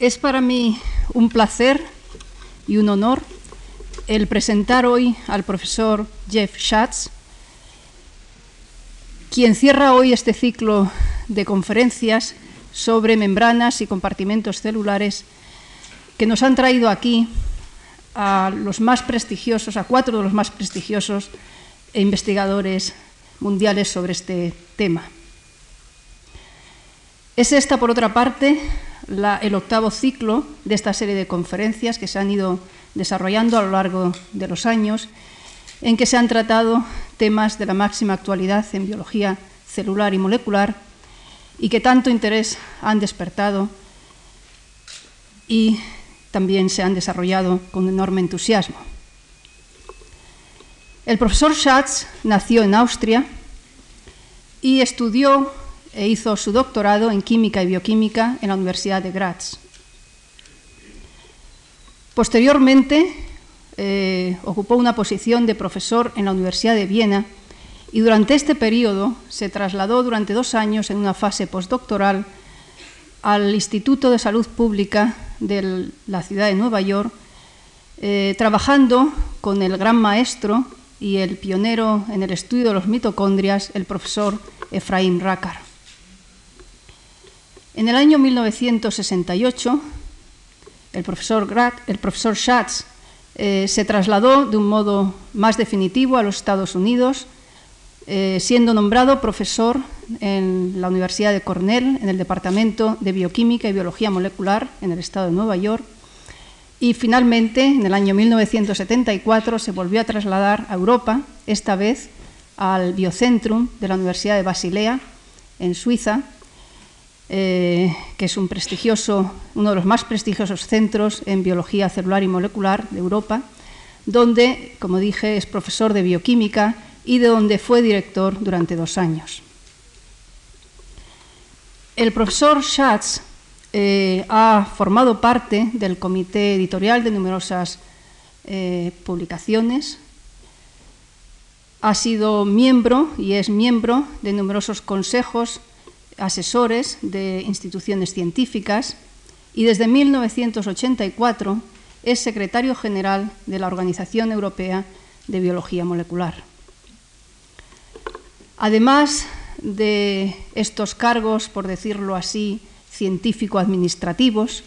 Es para mí un placer y un honor el presentar hoy al profesor Jeff Schatz, quien cierra hoy este ciclo de conferencias sobre membranas y compartimentos celulares que nos han traído aquí a los más prestigiosos, a cuatro de los más prestigiosos investigadores mundiales sobre este tema. Es esta, por otra parte, el octavo ciclo de esta serie de conferencias que se han ido desarrollando a lo largo de los años, en que se han tratado temas de la máxima actualidad en biología celular y molecular y que tanto interés han despertado y también se han desarrollado con enorme entusiasmo. El profesor Schatz nació en Austria y estudió e hizo su doctorado en química y bioquímica en la Universidad de Graz. Posteriormente eh, ocupó una posición de profesor en la Universidad de Viena y durante este periodo se trasladó durante dos años en una fase postdoctoral al Instituto de Salud Pública de la ciudad de Nueva York, eh, trabajando con el gran maestro y el pionero en el estudio de los mitocondrias, el profesor Efraín Rakar. En el año 1968, el profesor, profesor Schatz eh, se trasladó de un modo más definitivo a los Estados Unidos, eh, siendo nombrado profesor en la Universidad de Cornell, en el Departamento de Bioquímica y Biología Molecular, en el estado de Nueva York. Y finalmente, en el año 1974, se volvió a trasladar a Europa, esta vez al Biocentrum de la Universidad de Basilea, en Suiza, eh, que es un prestigioso, uno de los más prestigiosos centros en biología celular y molecular de Europa, donde, como dije, es profesor de bioquímica y de donde fue director durante dos años. El profesor Schatz eh, ha formado parte del comité editorial de numerosas eh, publicaciones, ha sido miembro y es miembro de numerosos consejos asesores de instituciones científicas y desde 1984 es secretario general de la Organización Europea de Biología Molecular. Además de estos cargos, por decirlo así, científico-administrativos,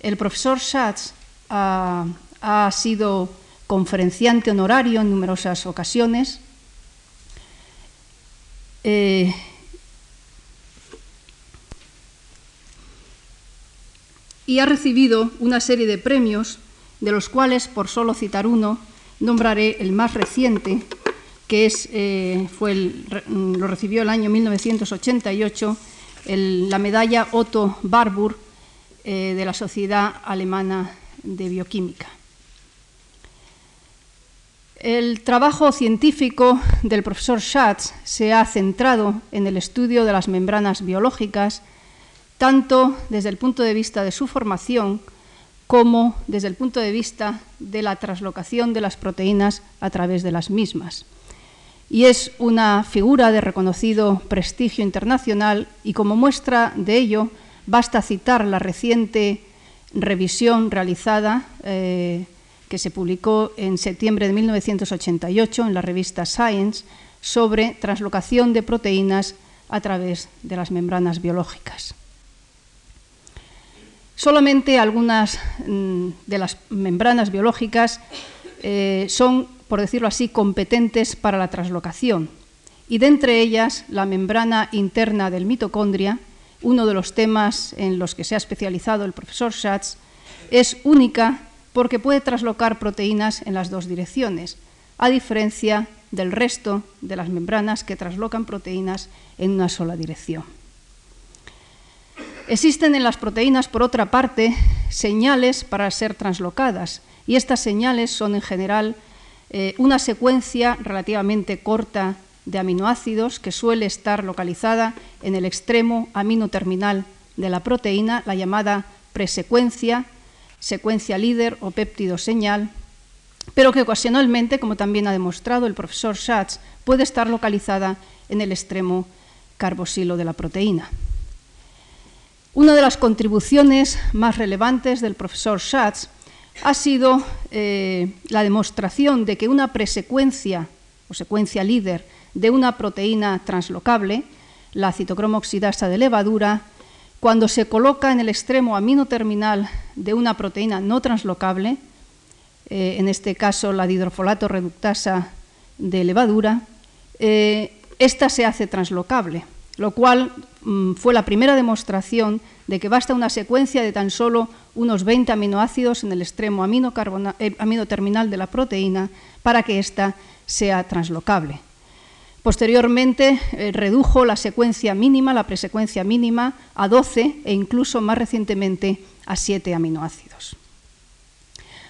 el profesor Schatz ha, sido conferenciante honorario en numerosas ocasiones. Eh, y ha recibido una serie de premios, de los cuales, por solo citar uno, nombraré el más reciente, que es, eh, fue lo recibió el año 1988, la medalla Otto Warburg eh, de la Sociedad Alemana de Bioquímica. El trabajo científico del profesor Schatz se ha centrado en el estudio de las membranas biológicas, tanto desde el punto de vista de su formación como desde el punto de vista de la traslocación de las proteínas a través de las mismas. Y es una figura de reconocido prestigio internacional y como muestra de ello basta citar la reciente revisión realizada eh, que se publicó en septiembre de 1988 en la revista Science sobre translocación de proteínas a través de las membranas biológicas. Solamente algunas mm, de las membranas biológicas eh, son, por decirlo así, competentes para la translocación. Y de entre ellas, la membrana interna del mitocondria, uno de los temas en los que se ha especializado el profesor Schatz, es única porque puede traslocar proteínas en las dos direcciones, a diferencia del resto de las membranas que traslocan proteínas en una sola dirección. Existen en las proteínas, por otra parte, señales para ser translocadas y estas señales son en general eh, una secuencia relativamente corta de aminoácidos que suele estar localizada en el extremo aminoterminal de la proteína, la llamada presecuencia, secuencia líder o péptido señal, pero que ocasionalmente, como también ha demostrado el profesor Schatz, puede estar localizada en el extremo carbosilo de la proteína. Una de las contribuciones más relevantes del profesor Schatz ha sido eh, la demostración de que una presecuencia o secuencia líder de una proteína translocable, la citocromo oxidasa de levadura, cuando se coloca en el extremo amino terminal de una proteína no translocable, eh, en este caso la hidrofolato reductasa de levadura, eh, esta se hace translocable lo cual mm, fue la primera demostración de que basta una secuencia de tan solo unos 20 aminoácidos en el extremo amino, eh, terminal de la proteína para que ésta sea translocable. Posteriormente eh, redujo la secuencia mínima, la presecuencia mínima, a 12 e incluso más recientemente a 7 aminoácidos.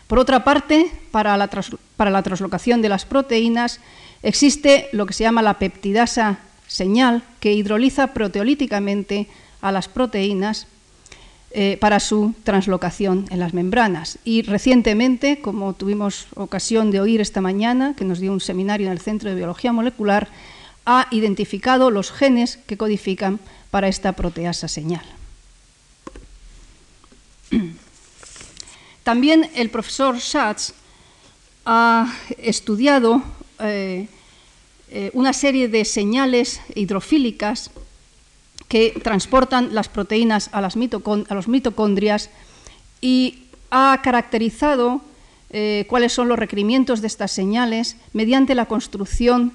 Por otra parte, para la, para la translocación de las proteínas existe lo que se llama la peptidasa señal que hidroliza proteolíticamente a las proteínas eh, para su translocación en las membranas. Y recientemente, como tuvimos ocasión de oír esta mañana, que nos dio un seminario en el Centro de Biología Molecular, ha identificado los genes que codifican para esta proteasa señal. También el profesor Schatz ha estudiado eh, eh, una serie de señales hidrofílicas que transportan las proteínas a, las los mitocondrias y ha caracterizado eh, cuáles son los requerimientos de estas señales mediante la construcción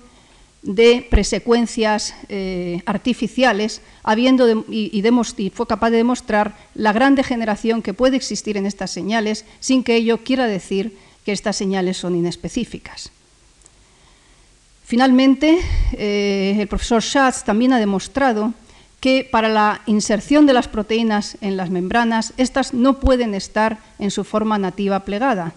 de presecuencias eh, artificiales, habiendo y, y, fue capaz de demostrar la gran degeneración que puede existir en estas señales, sin que ello quiera decir que estas señales son inespecíficas. Finalmente, eh, el profesor Schatz también ha demostrado que para la inserción de las proteínas en las membranas, estas no pueden estar en su forma nativa plegada.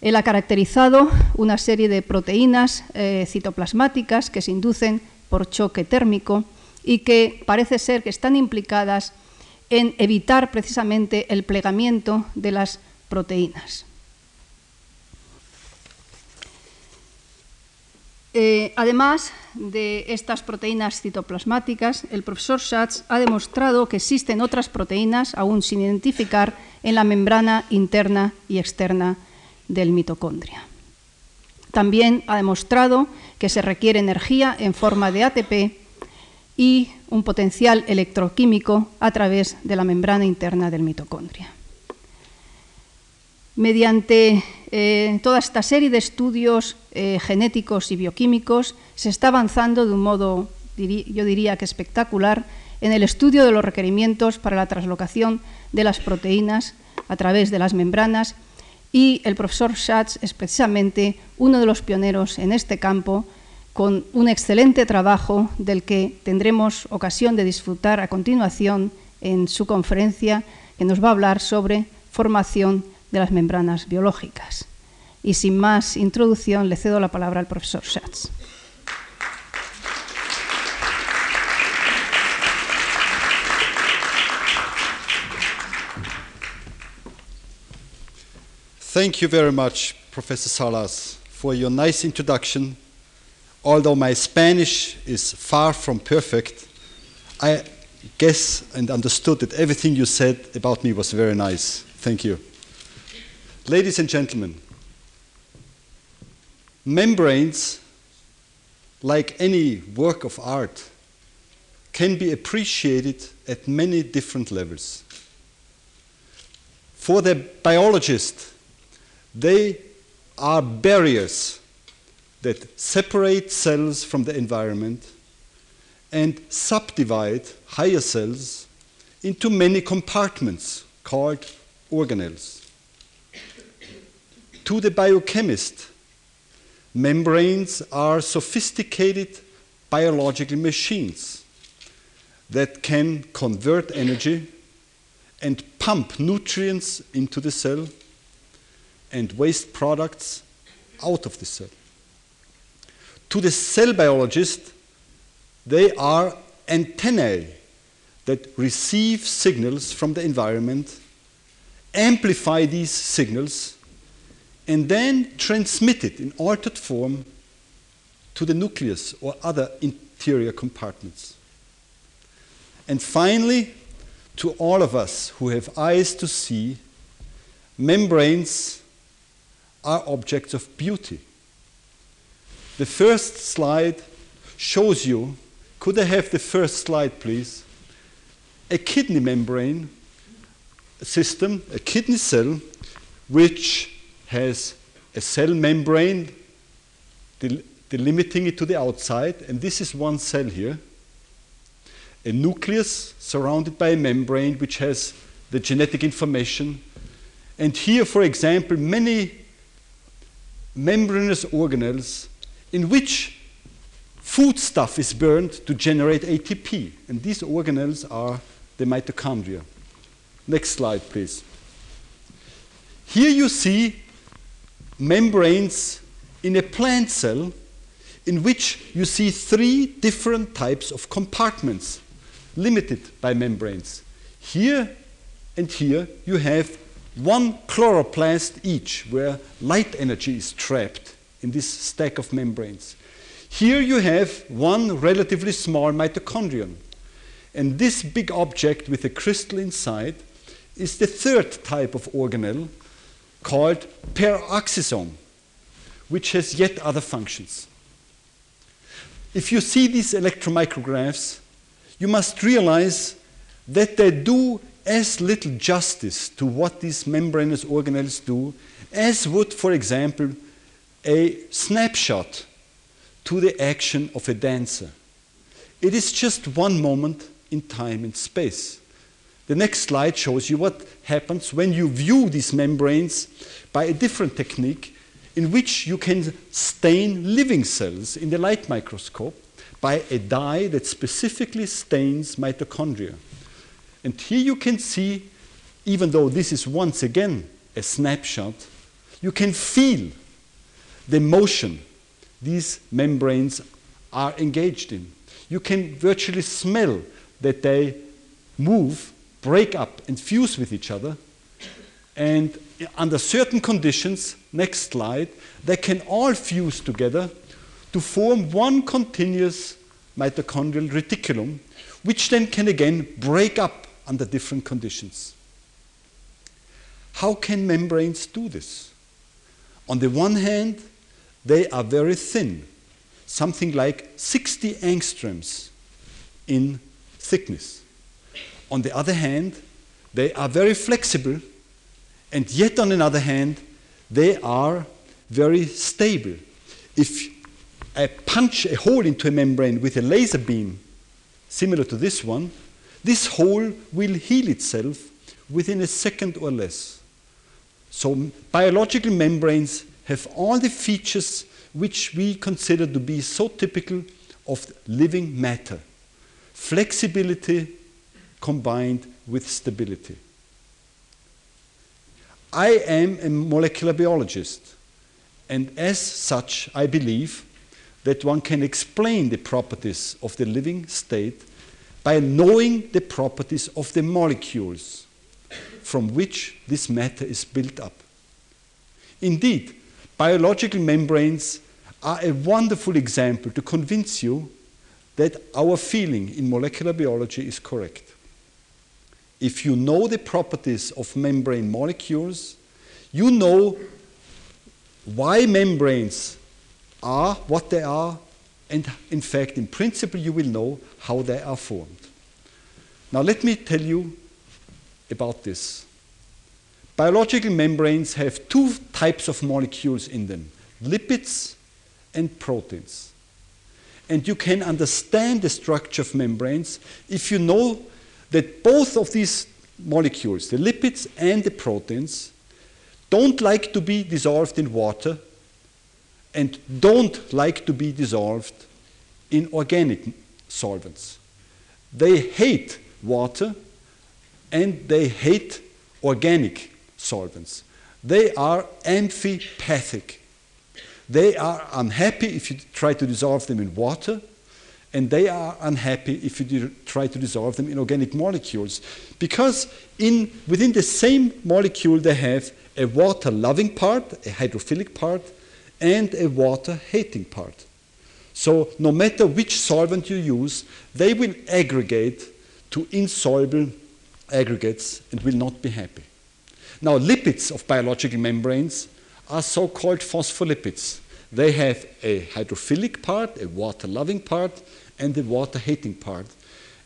Él ha caracterizado una serie de proteínas eh, citoplasmáticas que se inducen por choque térmico y que parece ser que están implicadas en evitar precisamente el plegamiento de las proteínas. Eh, además de estas proteínas citoplasmáticas, el profesor Schatz ha demostrado que existen otras proteínas, aún sin identificar, en la membrana interna y externa del mitocondria. También ha demostrado que se requiere energía en forma de ATP y un potencial electroquímico a través de la membrana interna del mitocondria. Mediante eh, toda esta serie de estudios eh, genéticos y bioquímicos se está avanzando de un modo, yo diría que espectacular, en el estudio de los requerimientos para la translocación de las proteínas a través de las membranas. Y el profesor Schatz es precisamente uno de los pioneros en este campo con un excelente trabajo del que tendremos ocasión de disfrutar a continuación en su conferencia que nos va a hablar sobre formación de las membranas biológicas. Y sin más introducción, le cedo la palabra al profesor Schatz. Thank you very much, Professor Salas, for your nice introduction. Although my Spanish is far from perfect, I guess and understood that everything you said about me was very nice. Thank you. Ladies and gentlemen, membranes, like any work of art, can be appreciated at many different levels. For the biologist, they are barriers that separate cells from the environment and subdivide higher cells into many compartments called organelles. To the biochemist, membranes are sophisticated biological machines that can convert energy and pump nutrients into the cell and waste products out of the cell. To the cell biologist, they are antennae that receive signals from the environment, amplify these signals, and then transmit it in altered form to the nucleus or other interior compartments. And finally, to all of us who have eyes to see, membranes are objects of beauty. The first slide shows you, could I have the first slide, please? A kidney membrane system, a kidney cell, which has a cell membrane del- delimiting it to the outside, and this is one cell here. A nucleus surrounded by a membrane which has the genetic information. And here, for example, many membranous organelles in which foodstuff is burned to generate ATP. And these organelles are the mitochondria. Next slide, please. Here you see membranes in a plant cell in which you see three different types of compartments limited by membranes. Here and here you have one chloroplast each where light energy is trapped in this stack of membranes. Here you have one relatively small mitochondrion. And this big object with a crystal inside is the third type of organelle called peroxisome, which has yet other functions. If you see these electromicrographs, you must realize that they do as little justice to what these membranous organelles do as would, for example, a snapshot to the action of a dancer. It is just one moment in time and space. The next slide shows you what happens when you view these membranes by a different technique in which you can stain living cells in the light microscope by a dye that specifically stains mitochondria. And here you can see, even though this is once again a snapshot, you can feel the motion these membranes are engaged in. You can virtually smell that they move, break up, and fuse with each other. And under certain conditions, next slide, they can all fuse together to form one continuous mitochondrial reticulum, which then can again break up under different conditions. How can membranes do this? On the one hand, they are very thin, something like 60 angstroms in thickness. On the other hand, they are very flexible, and yet on the other hand, they are very stable. If I punch a hole into a membrane with a laser beam, similar to this one, this hole will heal itself within a second or less. So, biological membranes have all the features which we consider to be so typical of living matter flexibility combined with stability. I am a molecular biologist, and as such, I believe that one can explain the properties of the living state by knowing the properties of the molecules from which this matter is built up. Indeed, biological membranes are a wonderful example to convince you that our feeling in molecular biology is correct. If you know the properties of membrane molecules, you know why membranes are what they are, and in fact, in principle, you will know how they are formed. Now, let me tell you about this. Biological membranes have two types of molecules in them lipids and proteins. And you can understand the structure of membranes if you know that both of these molecules, the lipids and the proteins, don't like to be dissolved in water and don't like to be dissolved in organic solvents. They hate water and they hate organic solvents. They are amphipathic. They are unhappy if you try to dissolve them in water, and they are unhappy if you try to dissolve them in organic molecules. Because in, within the same molecule, they have a water loving part, a hydrophilic part, and a water hating part. So, no matter which solvent you use, they will aggregate to insoluble aggregates and will not be happy. Now, lipids of biological membranes are so called phospholipids. They have a hydrophilic part, a water loving part, and the water hating part.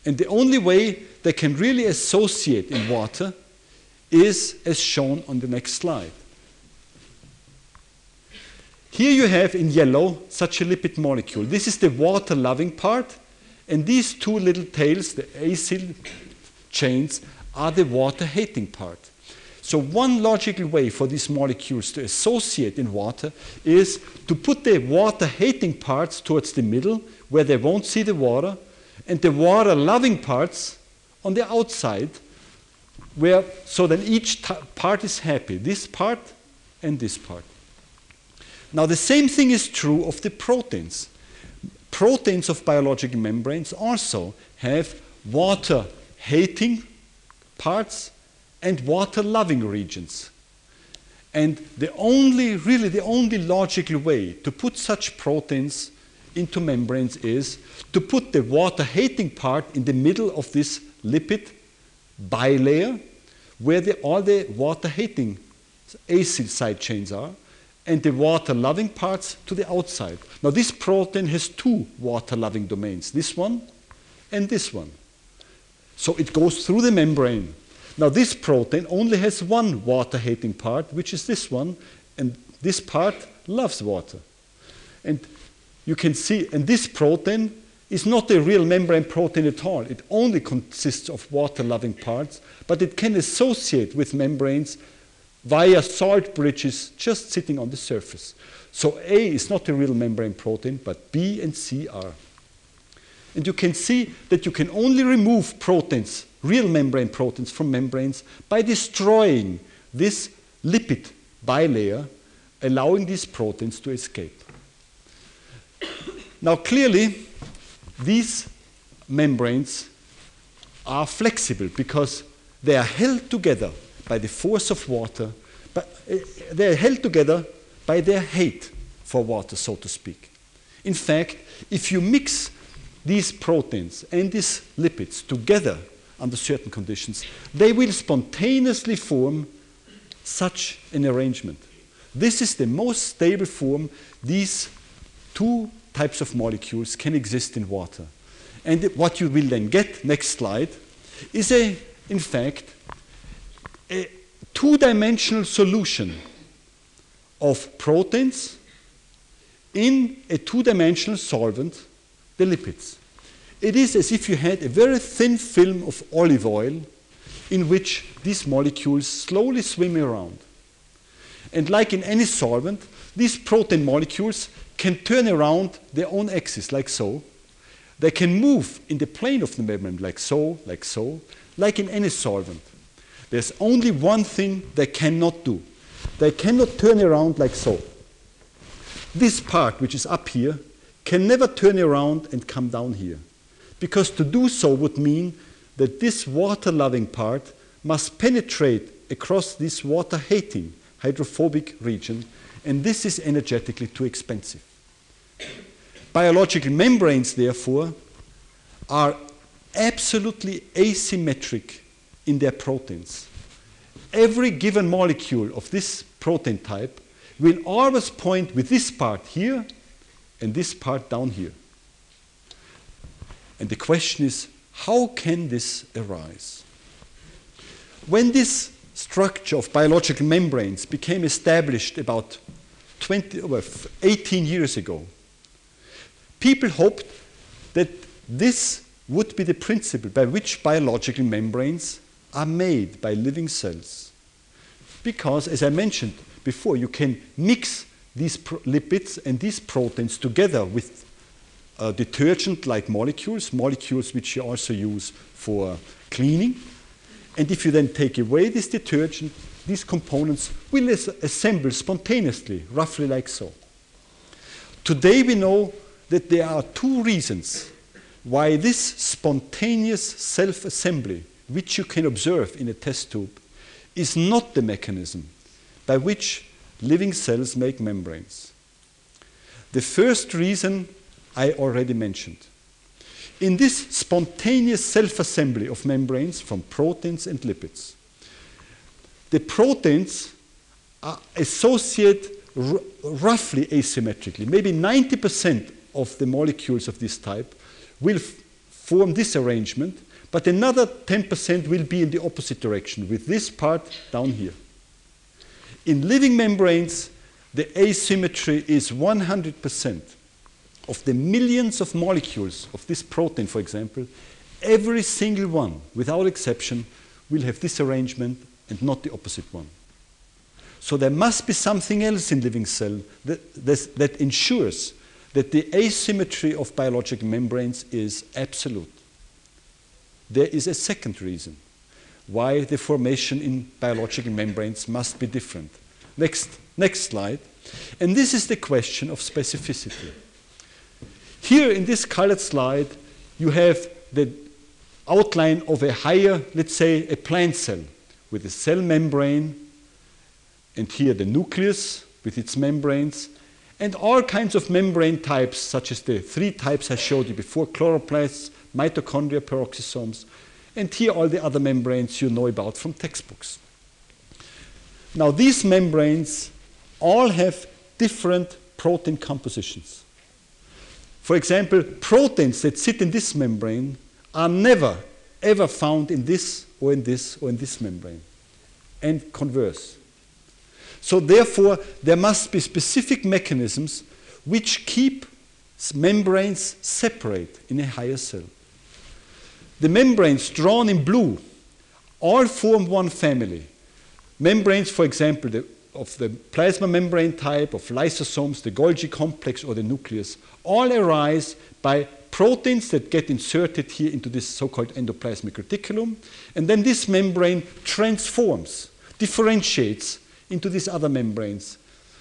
And the only way they can really associate in water is as shown on the next slide. Here you have in yellow such a lipid molecule. This is the water loving part, and these two little tails, the acyl chains, are the water hating part. So, one logical way for these molecules to associate in water is to put the water hating parts towards the middle where they won't see the water, and the water loving parts on the outside where so then each part is happy this part and this part. Now the same thing is true of the proteins. Proteins of biological membranes also have water hating parts and water loving regions. And the only really the only logical way to put such proteins into membranes is to put the water hating part in the middle of this lipid bilayer where the, all the water hating acyl side chains are and the water loving parts to the outside. Now, this protein has two water loving domains this one and this one. So it goes through the membrane. Now, this protein only has one water hating part, which is this one, and this part loves water. And you can see, and this protein is not a real membrane protein at all. It only consists of water loving parts, but it can associate with membranes via salt bridges just sitting on the surface. So A is not a real membrane protein, but B and C are. And you can see that you can only remove proteins, real membrane proteins, from membranes by destroying this lipid bilayer, allowing these proteins to escape. Now, clearly, these membranes are flexible because they are held together by the force of water, but eh, they are held together by their hate for water, so to speak. In fact, if you mix these proteins and these lipids together under certain conditions, they will spontaneously form such an arrangement. This is the most stable form these two types of molecules can exist in water. And what you will then get, next slide, is a, in fact, a two-dimensional solution of proteins in a two-dimensional solvent, the lipids. It is as if you had a very thin film of olive oil in which these molecules slowly swim around. And like in any solvent, these protein molecules can turn around their own axis, like so. They can move in the plane of the membrane, like so, like so, like in any solvent. There's only one thing they cannot do. They cannot turn around like so. This part, which is up here, can never turn around and come down here. Because to do so would mean that this water loving part must penetrate across this water hating hydrophobic region, and this is energetically too expensive. Biological membranes, therefore, are absolutely asymmetric in their proteins. Every given molecule of this protein type will always point with this part here and this part down here. And the question is how can this arise? When this structure of biological membranes became established about 20, well, 18 years ago, people hoped that this would be the principle by which biological membranes are made by living cells. Because, as I mentioned before, you can mix these lipids and these proteins together with uh, detergent like molecules, molecules which you also use for cleaning. And if you then take away this detergent, these components will assemble spontaneously, roughly like so. Today we know that there are two reasons why this spontaneous self assembly, which you can observe in a test tube, is not the mechanism by which living cells make membranes. The first reason I already mentioned. in this spontaneous self-assembly of membranes from proteins and lipids. The proteins are associated roughly asymmetrically. Maybe 90% of the molecules of this type will form this arrangement, but another 10% will be in the opposite direction, with this part down here. In living membranes, the asymmetry is 100% of the millions of molecules of this protein, for example, every single one, without exception, will have this arrangement and not the opposite one. So there must be something else in living cell that, that, that ensures that the asymmetry of biological membranes is absolute. There is a second reason why the formation in biological membranes must be different. Next, next slide. And this is the question of specificity. Here in this colored slide, you have the outline of a higher, let's say, a plant cell with a cell membrane, and here the nucleus with its membranes, and all kinds of membrane types, such as the three types I showed you before chloroplasts, mitochondria, peroxisomes, and here all the other membranes you know about from textbooks. Now, these membranes all have different protein compositions. For example, proteins that sit in this membrane are never, ever found in this or in this or in this membrane, and converse. So, therefore, there must be specific mechanisms which keep membranes separate in a higher cell. The membranes drawn in blue all form one family. Membranes, for example, the, of the plasma membrane type, of lysosomes, the Golgi complex, or the nucleus, all arise by proteins that get inserted here into this so called endoplasmic reticulum, and then this membrane transforms, differentiates into these other membranes.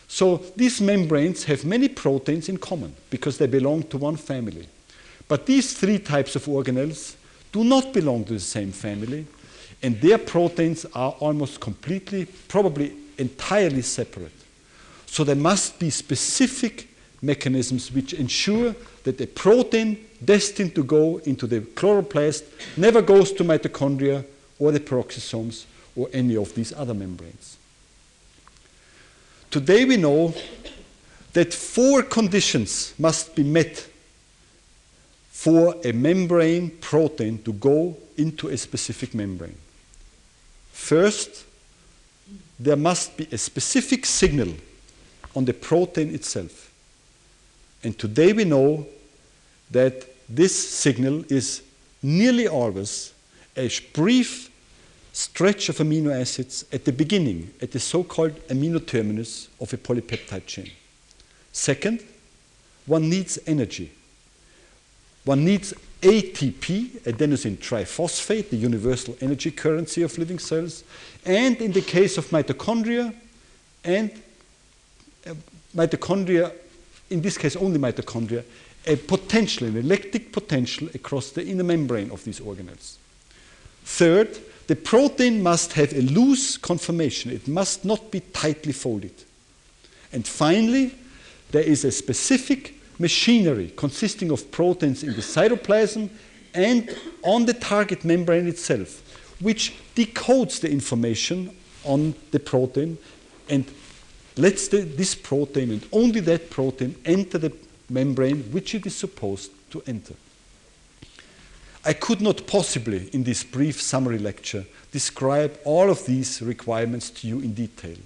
So these membranes have many proteins in common because they belong to one family. But these three types of organelles do not belong to the same family, and their proteins are almost completely, probably entirely separate. So there must be specific mechanisms which ensure that a protein destined to go into the chloroplast never goes to mitochondria or the peroxisomes or any of these other membranes. Today we know that four conditions must be met for a membrane protein to go into a specific membrane. First, there must be a specific signal on the protein itself. And today we know that this signal is nearly always a brief stretch of amino acids at the beginning, at the so called amino terminus of a polypeptide chain. Second, one needs energy. One needs ATP, adenosine triphosphate, the universal energy currency of living cells, and in the case of mitochondria, and uh, mitochondria, in this case only mitochondria, a potential, an electric potential across the inner membrane of these organelles. Third, the protein must have a loose conformation. It must not be tightly folded. And finally, there is a specific machinery consisting of proteins in the cytoplasm and on the target membrane itself, which decodes the information on the protein and lets the, this protein and only that protein enter the membrane which it is supposed to enter. I could not possibly, in this brief summary lecture, describe all of these requirements to you in detail.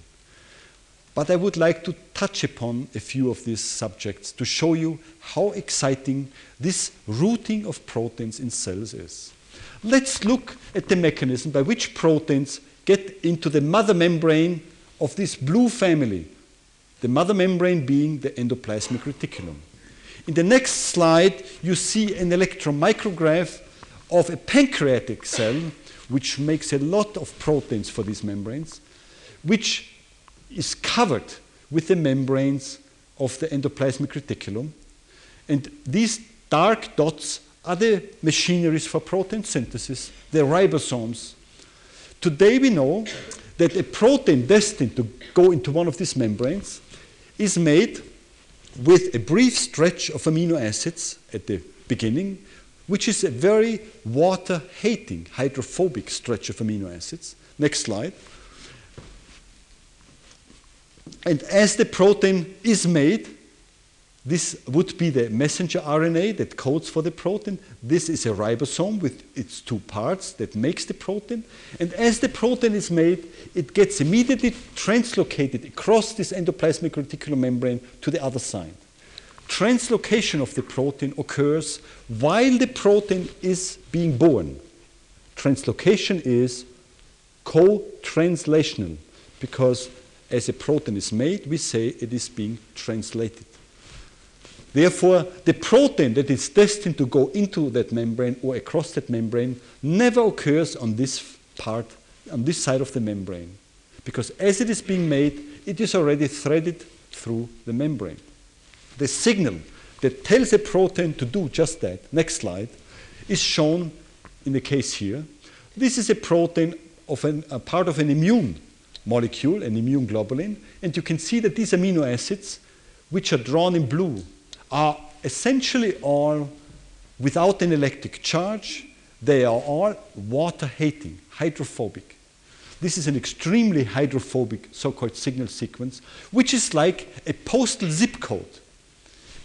But I would like to touch upon a few of these subjects to show you how exciting this routing of proteins in cells is. Let's look at the mechanism by which proteins get into the mother membrane of this blue family, the mother membrane being the endoplasmic reticulum. In the next slide, you see an electron micrograph of a pancreatic cell, which makes a lot of proteins for these membranes, which is covered with the membranes of the endoplasmic reticulum. And these dark dots are the machineries for protein synthesis, the ribosomes. Today we know that a protein destined to go into one of these membranes is made with a brief stretch of amino acids at the beginning, which is a very water hating, hydrophobic stretch of amino acids. Next slide. And as the protein is made, this would be the messenger RNA that codes for the protein. This is a ribosome with its two parts that makes the protein. And as the protein is made, it gets immediately translocated across this endoplasmic reticular membrane to the other side. Translocation of the protein occurs while the protein is being born. Translocation is co-translational because as a protein is made, we say it is being translated. Therefore, the protein that is destined to go into that membrane or across that membrane never occurs on this part, on this side of the membrane. Because as it is being made, it is already threaded through the membrane. The signal that tells a protein to do just that, next slide, is shown in the case here. This is a protein of an, a part of an immune molecule, an immune globulin, and you can see that these amino acids, which are drawn in blue, are essentially all without an electric charge. They are all water hating, hydrophobic. This is an extremely hydrophobic so called signal sequence, which is like a postal zip code.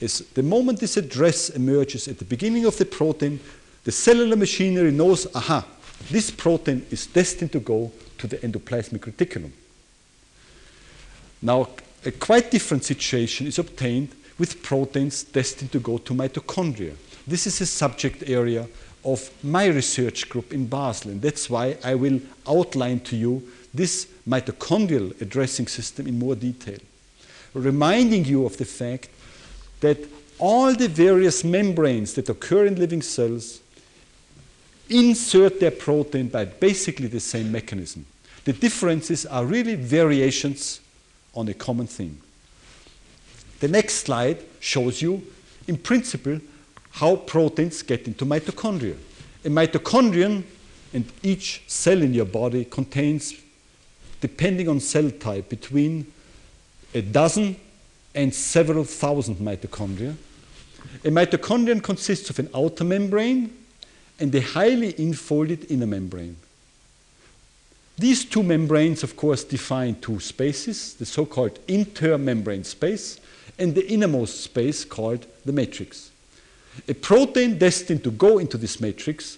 Is the moment this address emerges at the beginning of the protein, the cellular machinery knows, aha, this protein is destined to go to the endoplasmic reticulum. Now, a quite different situation is obtained with proteins destined to go to mitochondria. This is a subject area of my research group in Basel, and that's why I will outline to you this mitochondrial addressing system in more detail, reminding you of the fact that all the various membranes that occur in living cells insert their protein by basically the same mechanism. The differences are really variations on a common theme. The next slide shows you, in principle, how proteins get into mitochondria. A mitochondrion and each cell in your body contains, depending on cell type, between a dozen and several thousand mitochondria. A mitochondrion consists of an outer membrane and a highly infolded inner membrane. These two membranes, of course, define two spaces, the so called intermembrane space and the innermost space called the matrix. A protein destined to go into this matrix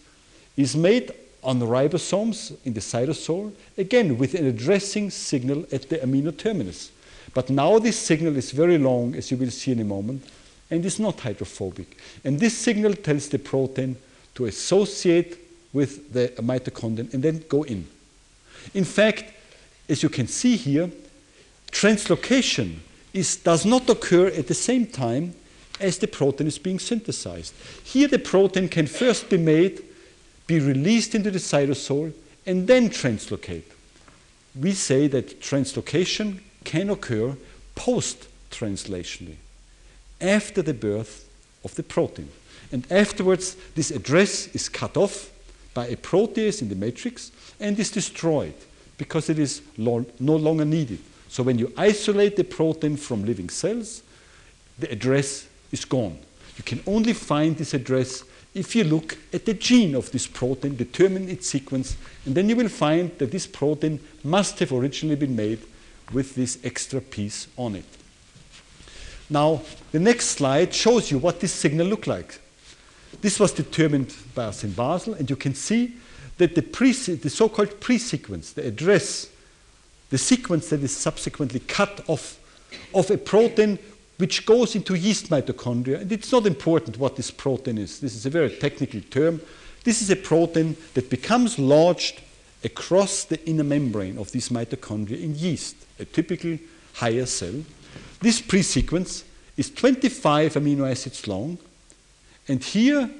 is made on ribosomes in the cytosol, again with an addressing signal at the amino terminus. But now this signal is very long, as you will see in a moment, and is not hydrophobic. And this signal tells the protein to associate with the mitochondrion and then go in. In fact, as you can see here, translocation is, does not occur at the same time as the protein is being synthesized. Here, the protein can first be made, be released into the cytosol, and then translocate. We say that translocation can occur post translationally, after the birth of the protein. And afterwards, this address is cut off by a protease in the matrix and is destroyed because it is lo no longer needed. So when you isolate the protein from living cells, the address is gone. You can only find this address if you look at the gene of this protein, determine its sequence, and then you will find that this protein must have originally been made with this extra piece on it. Now, the next slide shows you what this signal looked like. This was determined by us in Basel, and you can see that the, the so-called pre-sequence, the address, the sequence that is subsequently cut off of a protein which goes into yeast mitochondria. And it's not important what this protein is. This is a very technical term. This is a protein that becomes lodged across the inner membrane of these mitochondria in yeast, a typical higher cell. This pre-sequence is 25 amino acids long, and here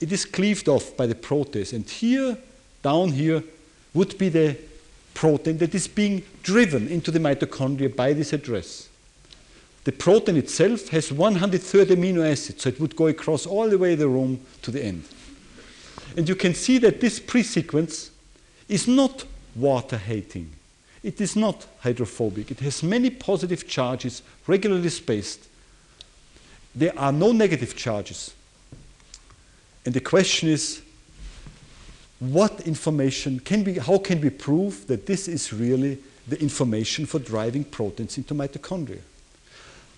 it is cleaved off by the protease. And here, down here, would be the protein that is being driven into the mitochondria by this address. The protein itself has 130 amino acids, so it would go across all the way the room to the end. And you can see that this pre-sequence is not water hating. It is not hydrophobic. It has many positive charges, regularly spaced. There are no negative charges. And the question is, what information can we, how can we prove that this is really the information for driving proteins into mitochondria?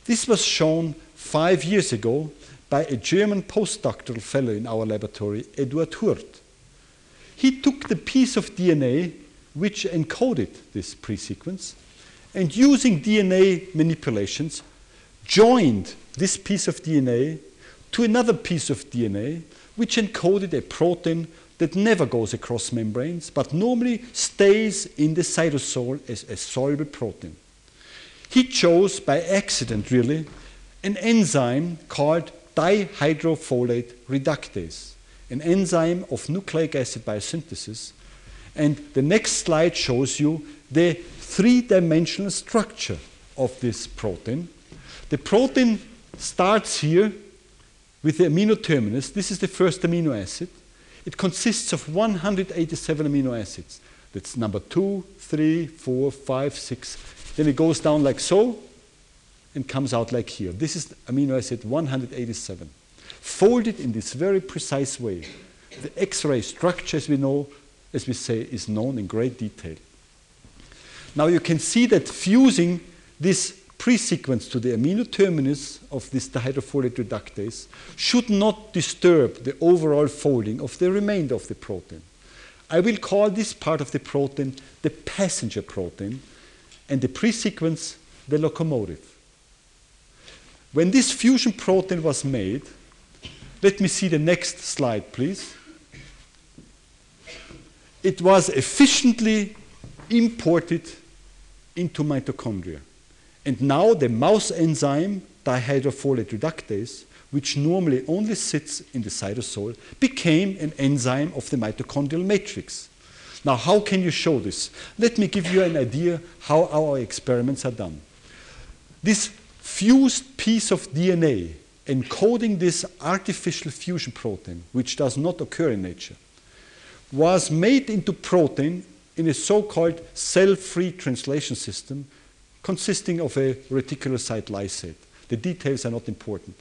This was shown five years ago by a German postdoctoral fellow in our laboratory, Eduard Hurt. He took the piece of DNA which encoded this pre-sequence and using DNA manipulations joined this piece of DNA to another piece of DNA which encoded a protein that never goes across membranes but normally stays in the cytosol as a soluble protein. He chose by accident really an enzyme called dihydrofolate reductase, an enzyme of nucleic acid biosynthesis. And the next slide shows you the three-dimensional structure of this protein. The protein starts here with the amino terminus. This is the first amino acid. It consists of 187 amino acids. That's number two, three, four, five, six. Then it goes down like so, and comes out like here. This is amino acid 187, folded in this very precise way. The X-ray structure, as we know, as we say, is known in great detail. Now you can see that fusing this pre-sequence to the amino terminus of this dihydrofolate reductase should not disturb the overall folding of the remainder of the protein. I will call this part of the protein the passenger protein and the pre-sequence the locomotive. When this fusion protein was made, let me see the next slide, please. It was efficiently imported into mitochondria. And now the mouse enzyme, dihydrofolate reductase, which normally only sits in the cytosol, became an enzyme of the mitochondrial matrix. Now, how can you show this? Let me give you an idea how our experiments are done. This fused piece of DNA encoding this artificial fusion protein, which does not occur in nature, was made into protein in a so-called cell-free translation system consisting of a reticulocyte lysate. The details are not important.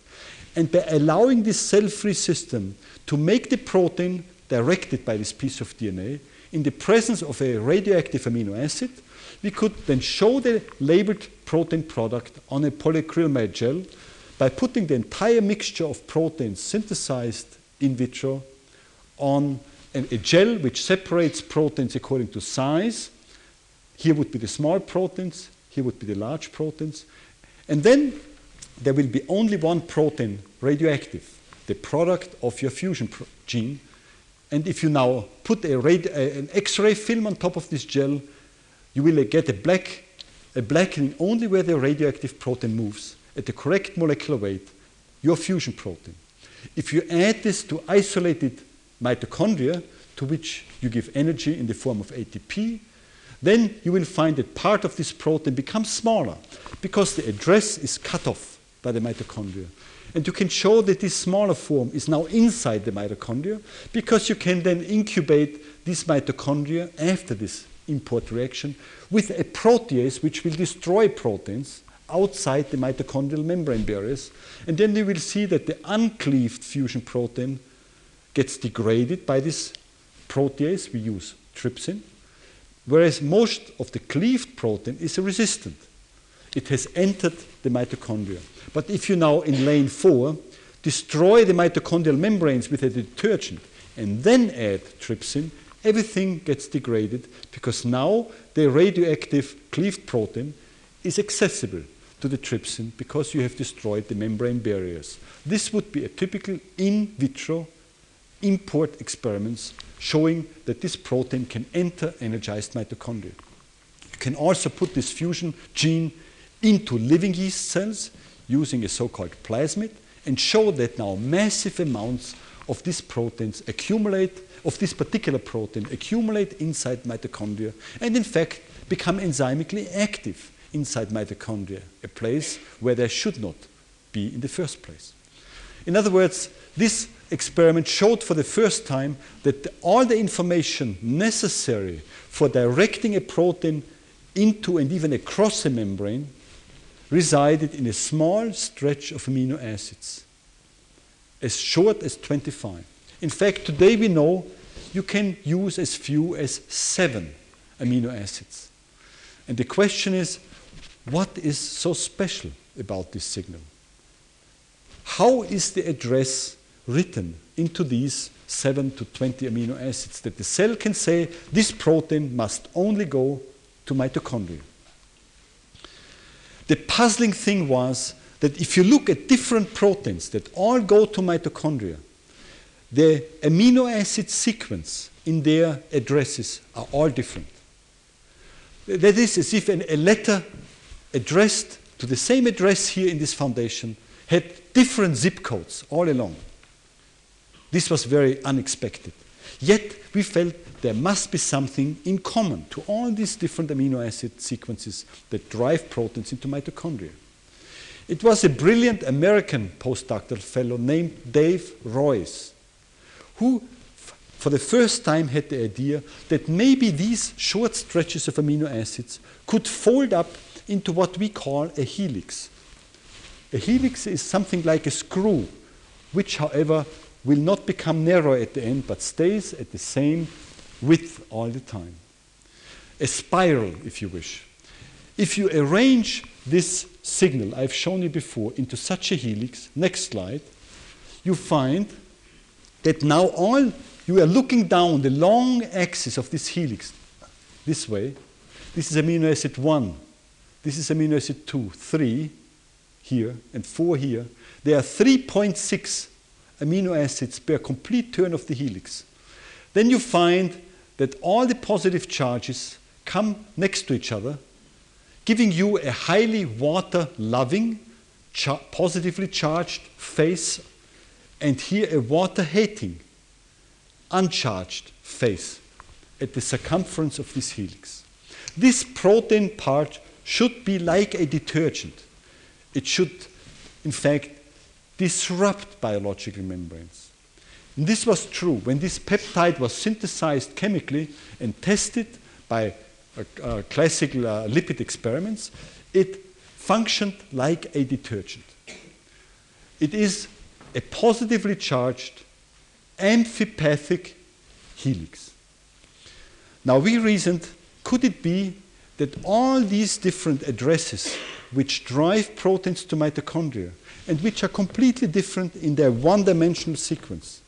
And by allowing this cell-free system to make the protein directed by this piece of DNA in the presence of a radioactive amino acid, we could then show the labeled protein product on a polyacrylamide gel by putting the entire mixture of proteins synthesized in vitro on a gel which separates proteins according to size. Here would be the small proteins, here would be the large proteins. And then there will be only one protein radioactive, the product of your fusion gene. And if you now put a an X-ray film on top of this gel, you will get a black, a blackening only where the radioactive protein moves at the correct molecular weight, your fusion protein. If you add this to isolated mitochondria, to which you give energy in the form of ATP, then you will find that part of this protein becomes smaller because the address is cut off by the mitochondria. And you can show that this smaller form is now inside the mitochondria because you can then incubate this mitochondria after this import reaction with a protease which will destroy proteins outside the mitochondrial membrane barriers. And then you will see that the uncleaved fusion protein gets degraded by this protease. We use trypsin. Whereas most of the cleaved protein is resistant. It has entered the mitochondria. But if you now, in lane four, destroy the mitochondrial membranes with a detergent and then add trypsin, everything gets degraded because now the radioactive cleaved protein is accessible to the trypsin because you have destroyed the membrane barriers. This would be a typical in vitro import experiments showing that this protein can enter energized mitochondria. You can also put this fusion gene into living yeast cells using a so-called plasmid and show that now massive amounts of these proteins accumulate of this particular protein accumulate inside mitochondria and in fact become enzymically active inside mitochondria, a place where they should not be in the first place. In other words, this experiment showed for the first time that all the information necessary for directing a protein into and even across a membrane resided in a small stretch of amino acids, as short as 25. In fact, today we know you can use as few as seven amino acids. And the question is, what is so special about this signal? How is the address written into these 7 to 20 amino acids that the cell can say this protein must only go to mitochondria? The puzzling thing was that if you look at different proteins that all go to mitochondria, the amino acid sequence in their addresses are all different. That is as if an, a letter addressed to the same address here in this foundation had different zip codes all along. This was very unexpected. Yet we felt there must be something in common to all these different amino acid sequences that drive proteins into mitochondria. It was a brilliant American postdoctoral fellow named Dave Roise who for the first time had the idea that maybe these short stretches of amino acids could fold up into what we call a helix. A helix is something like a screw, which, however, will not become narrow at the end but stays at the same width all the time. A spiral, if you wish. If you arrange this signal I've shown you before into such a helix, next slide, you find that now all you are looking down the long axis of this helix this way. This is amino acid 1. This is amino acid 2, 3 here, and 4 here. There are 3.6 amino acids per complete turn of the helix. Then you find that all the positive charges come next to each other, giving you a highly water loving, char positively charged face, and here a water hating uncharged face at the circumference of this helix. This protein part should be like a detergent. It should, in fact, disrupt biological membranes. And this was true when this peptide was synthesized chemically and tested by uh, uh, classical uh, lipid experiments. It functioned like a detergent. It is a positively charged amphipathic helix. Now we reasoned, could it be that all these different addresses which drive proteins to mitochondria and which are completely different in their one-dimensional sequence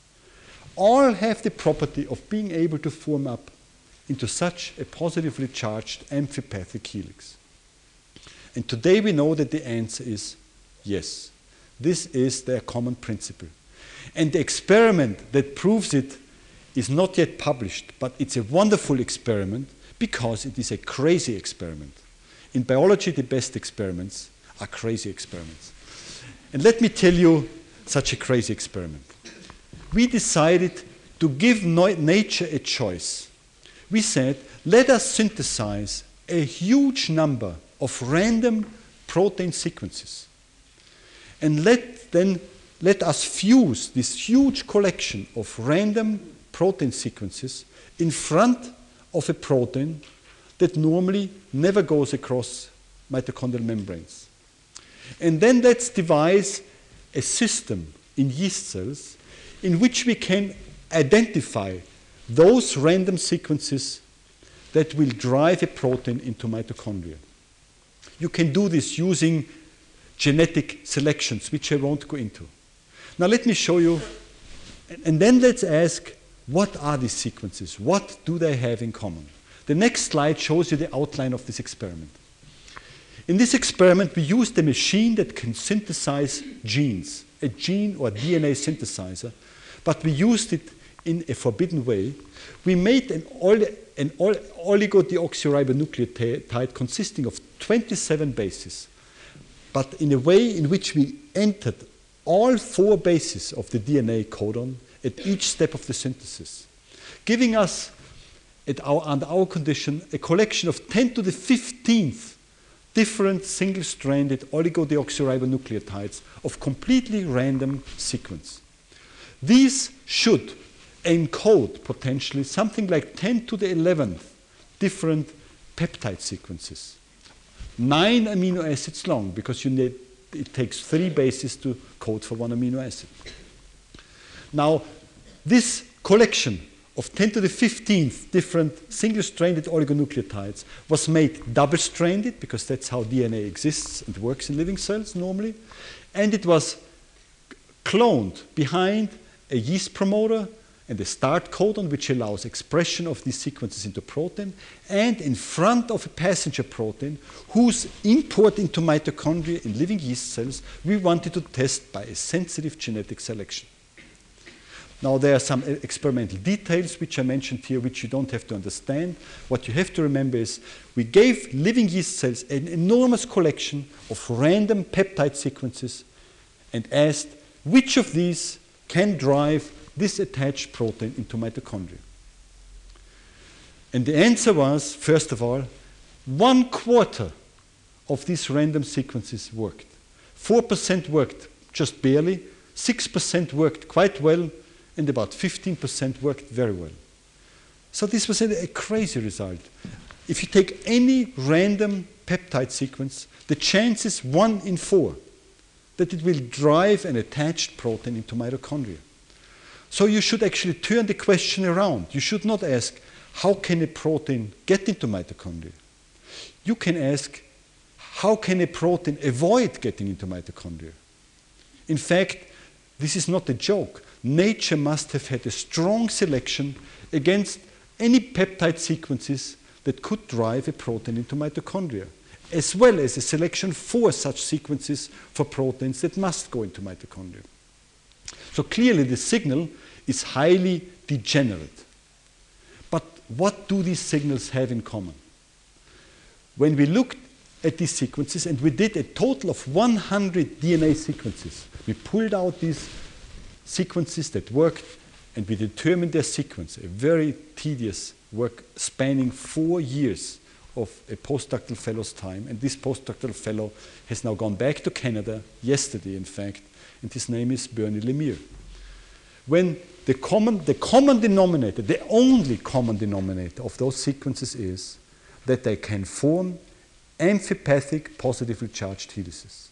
all have the property of being able to form up into such a positively charged amphipathic helix. And today we know that the answer is yes. This is their common principle. And the experiment that proves it is not yet published, but it's a wonderful experiment because it is a crazy experiment. In biology, the best experiments are crazy experiments. And let me tell you such a crazy experiment. We decided to give nature a choice. We said, let us synthesize a huge number of random protein sequences and let then let us fuse this huge collection of random protein sequences in front of a protein that normally never goes across mitochondrial membranes. And then let's devise a system in yeast cells in which we can identify those random sequences that will drive a protein into mitochondria. You can do this using genetic selections, which I won't go into. Now let me show you, and then let's ask, what are these sequences? What do they have in common? The next slide shows you the outline of this experiment. In this experiment, we used a machine that can synthesize genes, a gene or DNA synthesizer, but we used it in a forbidden way. We made an, an oligodeoxyribonucleotide consisting of 27 bases, but in a way in which we entered all four bases of the DNA codon at each step of the synthesis, giving us, our, under our condition, a collection of 10 to the 15th different single-stranded oligodeoxyribonucleotides of completely random sequence. These should encode potentially something like 10 to the 11th different peptide sequences. Nine amino acids long because you need it takes three bases to code for one amino acid. Now, this collection of 10 to the 15th different single-stranded oligonucleotides was made double-stranded because that's how DNA exists and works in living cells normally, and it was cloned behind a yeast promoter and a start codon which allows expression of these sequences into protein and in front of a passenger protein whose import into mitochondria in living yeast cells we wanted to test by a sensitive genetic selection. Now there are some experimental details which I mentioned here which you don't have to understand. What you have to remember is we gave living yeast cells an enormous collection of random peptide sequences and asked which of these can drive this attached protein into mitochondria. And the answer was, first of all, one quarter of these random sequences worked. 4% worked just barely, 6% worked quite well, and about 15% worked very well. So this was a, a crazy result. If you take any random peptide sequence, the chance is 1 in 4 that it will drive an attached protein into mitochondria. So you should actually turn the question around. You should not ask, how can a protein get into mitochondria? You can ask, how can a protein avoid getting into mitochondria? In fact, this is not a joke. Nature must have had a strong selection against any peptide sequences that could drive a protein into mitochondria, as well as a selection for such sequences for proteins that must go into mitochondria. So clearly the signal is highly degenerate. But what do these signals have in common? When we looked at these sequences, and we did a total of 100 DNA sequences, we pulled out these sequences that worked and we determined their sequence, a very tedious work spanning four years of a postdoctoral fellow's time. And this postdoctoral fellow has now gone back to Canada, yesterday in fact, and his name is Bernie Lemire. When the common, the common denominator, the only common denominator of those sequences is that they can form amphipathic positively charged helices.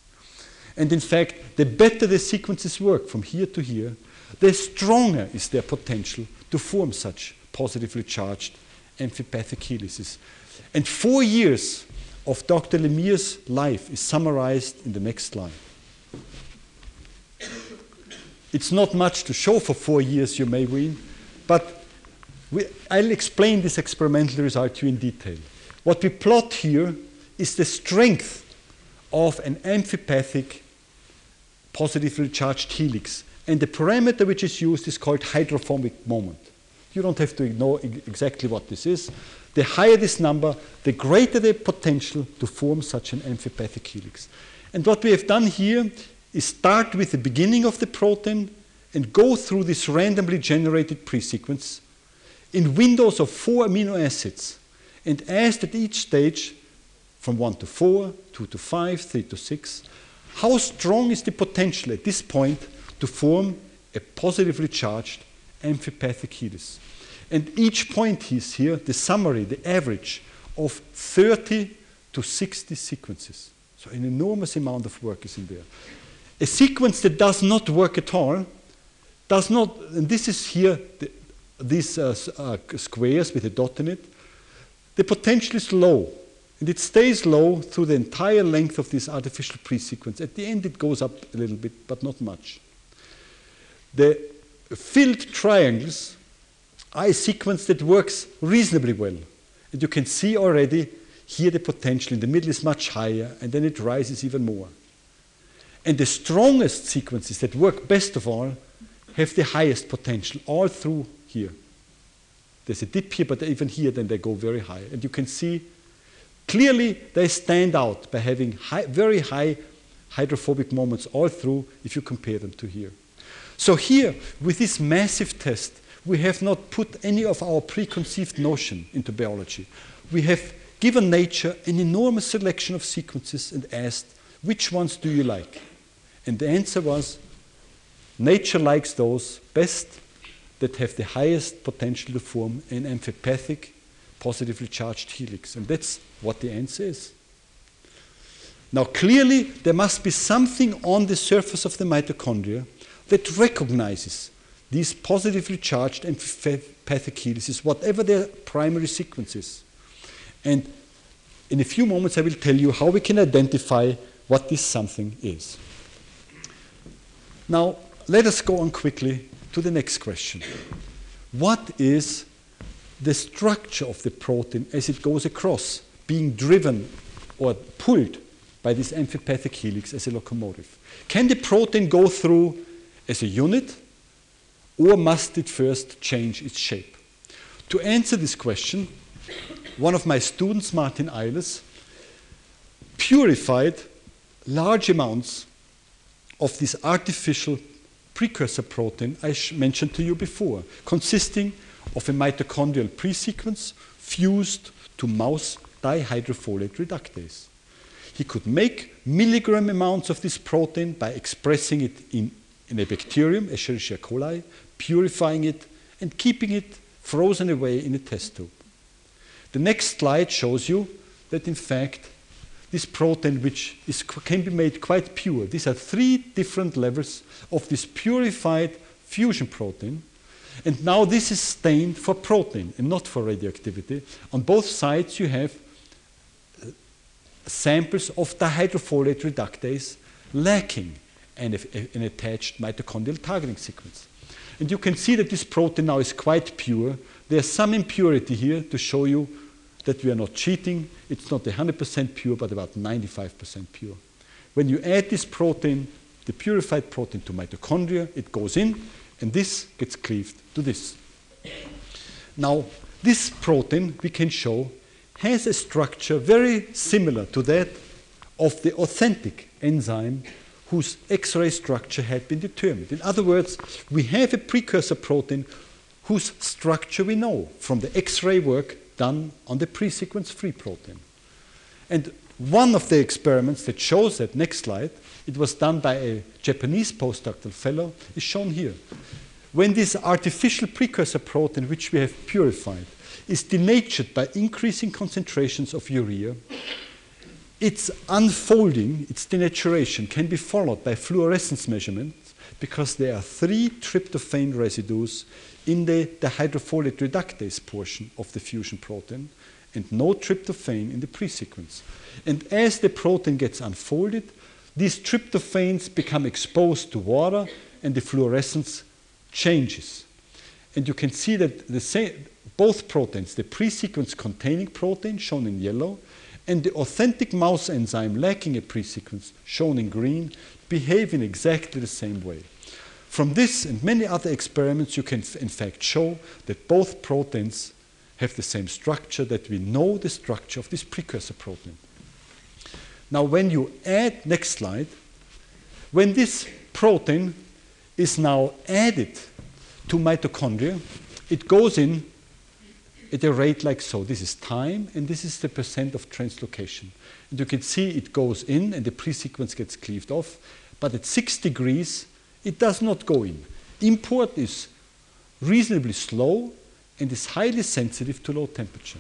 And in fact, the better the sequences work from here to here, the stronger is their potential to form such positively charged amphipathic helices. And four years of Dr. Lemire's life is summarized in the next line. It's not much to show for four years, you may win, but we, I'll explain this experimental result to you in detail. What we plot here is the strength of an amphipathic positively charged helix. And the parameter which is used is called hydrophobic moment. You don't have to know exactly what this is. The higher this number, the greater the potential to form such an amphipathic helix. And what we have done here is start with the beginning of the protein and go through this randomly generated pre-sequence in windows of four amino acids and ask at each stage from 1 to 4, 2 to 5, 3 to 6, how strong is the potential at this point to form a positively charged amphipathic helix? And each point is here the summary, the average of 30 to 60 sequences. So an enormous amount of work is in there. A sequence that does not work at all does not, and this is here, the, these uh, uh, squares with a dot in it, the potential is low. And it stays low through the entire length of this artificial pre-sequence. At the end, it goes up a little bit, but not much. The filled triangles are a sequence that works reasonably well. And you can see already here the potential in the middle is much higher, and then it rises even more. And the strongest sequences that work best of all have the highest potential all through here. There's a dip here, but even here, then they go very high. And you can see clearly they stand out by having high, very high hydrophobic moments all through if you compare them to here. So here, with this massive test, we have not put any of our preconceived notion into biology. We have given nature an enormous selection of sequences and asked, which ones do you like? And the answer was nature likes those best that have the highest potential to form an amphipathic, positively charged helix. And that's what the answer is. Now, clearly, there must be something on the surface of the mitochondria that recognizes these positively charged amphipathic helices, whatever their primary sequence is. And in a few moments, I will tell you how we can identify what this something is. Now, let us go on quickly to the next question. What is the structure of the protein as it goes across, being driven or pulled by this amphipathic helix as a locomotive? Can the protein go through as a unit, or must it first change its shape? To answer this question, one of my students, Martin Eilers, purified large amounts of this artificial precursor protein I mentioned to you before, consisting of a mitochondrial presequence fused to mouse dihydrofolate reductase. He could make milligram amounts of this protein by expressing it in, in a bacterium, Escherichia coli, purifying it, and keeping it frozen away in a test tube. The next slide shows you that, in fact, this protein, which is, can be made quite pure, these are three different levels of this purified fusion protein. And now this is stained for protein and not for radioactivity. On both sides, you have uh, samples of dihydrofolate reductase lacking an, an attached mitochondrial targeting sequence. And you can see that this protein now is quite pure. There's some impurity here to show you that we are not cheating. It's not 100% pure, but about 95% pure. When you add this protein, the purified protein to mitochondria, it goes in, and this gets cleaved to this. Now, this protein, we can show, has a structure very similar to that of the authentic enzyme whose X-ray structure had been determined. In other words, we have a precursor protein whose structure we know from the X-ray work done on the pre-sequence free protein. And one of the experiments that shows that, next slide, it was done by a Japanese postdoctoral fellow, is shown here. When this artificial precursor protein, which we have purified, is denatured by increasing concentrations of urea, its unfolding, its denaturation, can be followed by fluorescence measurements because there are three tryptophan residues in the, the hydrofolate reductase portion of the fusion protein and no tryptophan in the pre-sequence. And as the protein gets unfolded, these tryptophans become exposed to water and the fluorescence changes. And you can see that the same, both proteins, the pre-sequence containing protein shown in yellow and the authentic mouse enzyme lacking a pre-sequence shown in green behave in exactly the same way. From this and many other experiments, you can in fact show that both proteins have the same structure, that we know the structure of this precursor protein. Now, when you add, next slide, when this protein is now added to mitochondria, it goes in at a rate like so. This is time, and this is the percent of translocation. And you can see it goes in, and the pre-sequence gets cleaved off. But at 6 degrees, it does not go in. Import is reasonably slow and is highly sensitive to low temperature.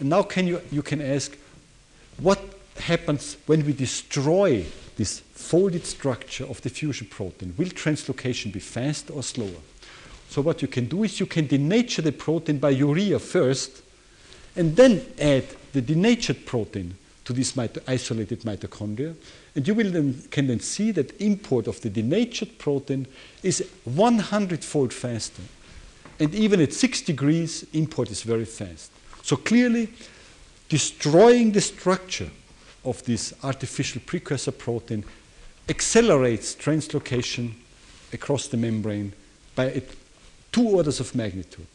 And now can you, you can ask, what happens when we destroy this folded structure of the fusion protein? Will translocation be fast or slower? So what you can do is you can denature the protein by urea first, and then add the denatured protein to this mito isolated mitochondria, and you will then, can then see that import of the denatured protein is 100-fold faster. And even at 6 degrees, import is very fast. So clearly, destroying the structure of this artificial precursor protein accelerates translocation across the membrane by two orders of magnitude.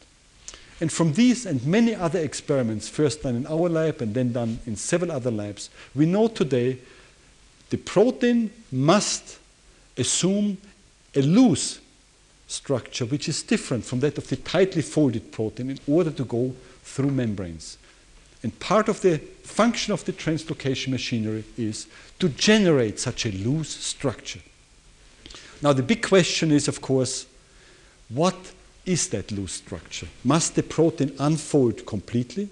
And from these and many other experiments, first done in our lab and then done in several other labs, we know today the protein must assume a loose structure which is different from that of the tightly folded protein in order to go through membranes. And part of the function of the translocation machinery is to generate such a loose structure. Now, the big question is, of course, what is that loose structure? Must the protein unfold completely,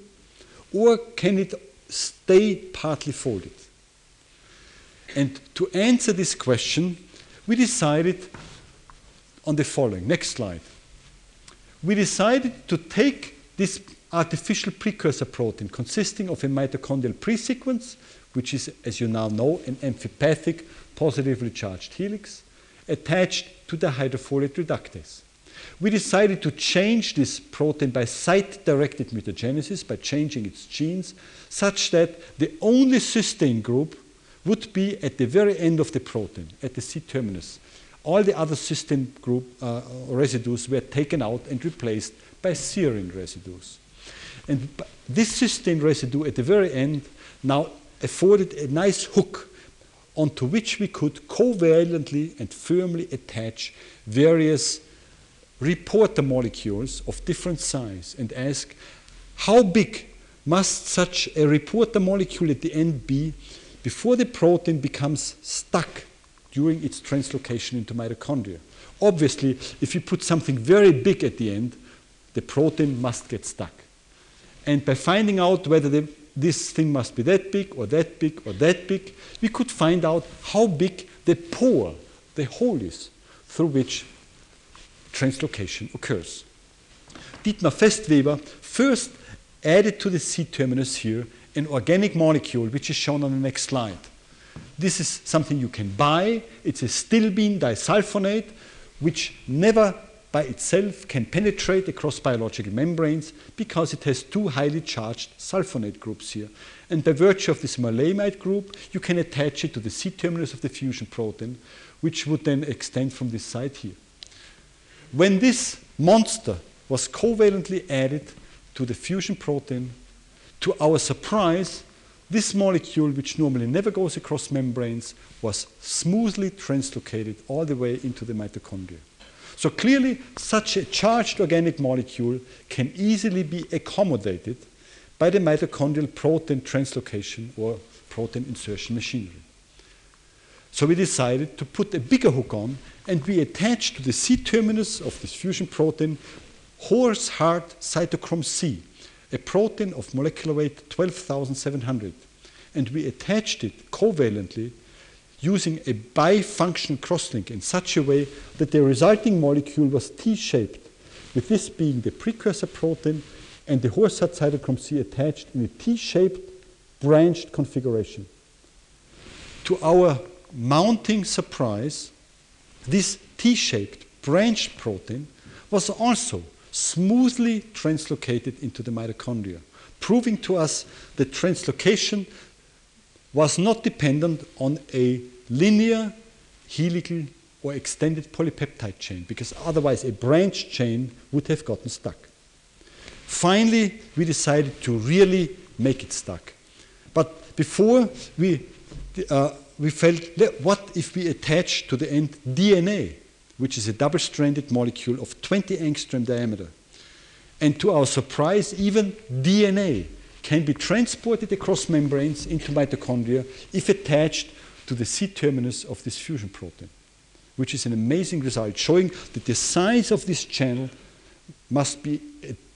or can it stay partly folded? And to answer this question, we decided on the following. Next slide. We decided to take this artificial precursor protein consisting of a mitochondrial pre-sequence, which is, as you now know, an amphipathic positively charged helix, attached to the hydrofolate reductase. We decided to change this protein by site-directed mutagenesis, by changing its genes, such that the only cysteine group would be at the very end of the protein, at the C-terminus. All the other cysteine group uh, residues were taken out and replaced by serine residues. And this cysteine residue at the very end now afforded a nice hook onto which we could covalently and firmly attach various reporter molecules of different size and ask how big must such a reporter molecule at the end be before the protein becomes stuck during its translocation into mitochondria. Obviously, if you put something very big at the end, the protein must get stuck. And by finding out whether the, this thing must be that big or that big or that big, we could find out how big the pore, the hole is through which translocation occurs. Dietmar Vestweber first added to the C terminus here an organic molecule, which is shown on the next slide. This is something you can buy. It's a stilbene disulfonate, which never by itself can penetrate across biological membranes because it has two highly charged sulfonate groups here. And by virtue of this maleimide group, you can attach it to the C terminus of the fusion protein, which would then extend from this side here. When this monster was covalently added to the fusion protein, to our surprise, this molecule, which normally never goes across membranes, was smoothly translocated all the way into the mitochondria. So clearly, such a charged organic molecule can easily be accommodated by the mitochondrial protein translocation or protein insertion machinery. So we decided to put a bigger hook on, and we attached to the C terminus of this fusion protein horse heart cytochrome C, a protein of molecular weight 12,700. And we attached it covalently using a bifunctional crosslink in such a way that the resulting molecule was T-shaped, with this being the precursor protein and the horse heart cytochrome C attached in a T-shaped branched configuration. To our mounting surprise, this T-shaped branched protein was also smoothly translocated into the mitochondria, proving to us that translocation was not dependent on a linear, helical, or extended polypeptide chain, because otherwise a branch chain would have gotten stuck. Finally, we decided to really make it stuck. But before we, uh, we felt, what if we attach to the end DNA? which is a double stranded molecule of 20 angstrom diameter. And to our surprise, even DNA can be transported across membranes into mitochondria if attached to the C terminus of this fusion protein, which is an amazing result, showing that the size of this channel must be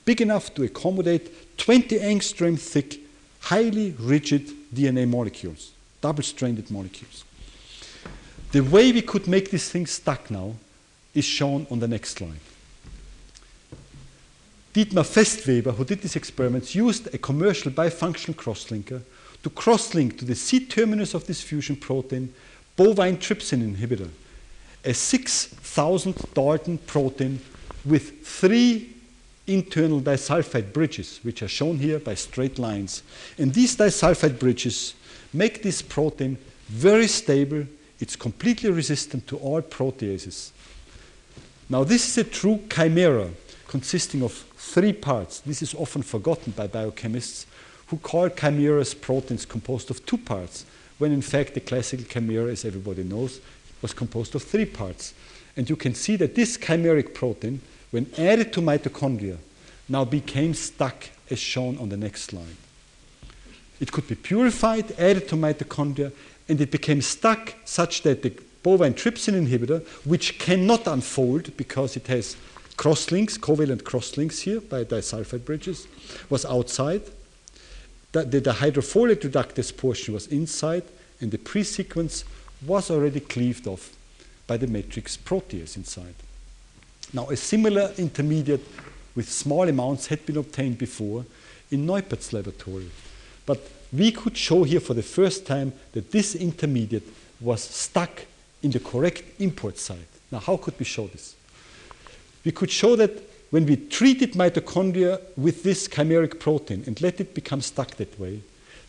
big enough to accommodate 20 angstrom thick, highly rigid DNA molecules, double stranded molecules. The way we could make this thing stuck now is shown on the next slide. Dietmar Vestweber, who did these experiments, used a commercial bifunctional crosslinker to crosslink to the C terminus of this fusion protein bovine trypsin inhibitor, a 6,000 Dalton protein with three internal disulfide bridges, which are shown here by straight lines. And these disulfide bridges make this protein very stable. It's completely resistant to all proteases. Now, this is a true chimera consisting of three parts. This is often forgotten by biochemists who call chimeras proteins composed of two parts, when in fact the classical chimera, as everybody knows, was composed of three parts. And you can see that this chimeric protein, when added to mitochondria, now became stuck as shown on the next slide. It could be purified, added to mitochondria, and it became stuck such that the bovine trypsin inhibitor, which cannot unfold because it has crosslinks, covalent crosslinks here by disulfide bridges, was outside. The, the, the hydrofolate reductase portion was inside, and the pre-sequence was already cleaved off by the matrix protease inside. Now, a similar intermediate with small amounts had been obtained before in Neupert's laboratory. But we could show here for the first time that this intermediate was stuck in the correct import site. Now, how could we show this? We could show that when we treated mitochondria with this chimeric protein and let it become stuck that way,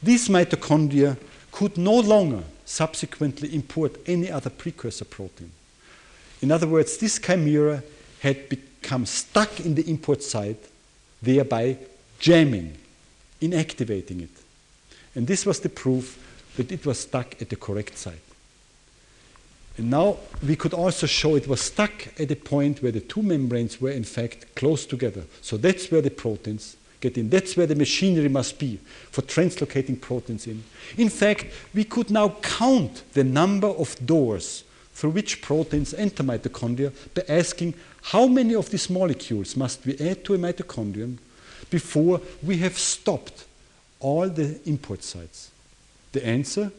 these mitochondria could no longer subsequently import any other precursor protein. In other words, this chimera had become stuck in the import site, thereby jamming, inactivating it. And this was the proof that it was stuck at the correct site. And now we could also show it was stuck at a point where the two membranes were in fact close together. So that's where the proteins get in. That's where the machinery must be for translocating proteins in. In fact, we could now count the number of doors through which proteins enter mitochondria by asking how many of these molecules must we add to a mitochondrion before we have stopped all the import sites. The answer?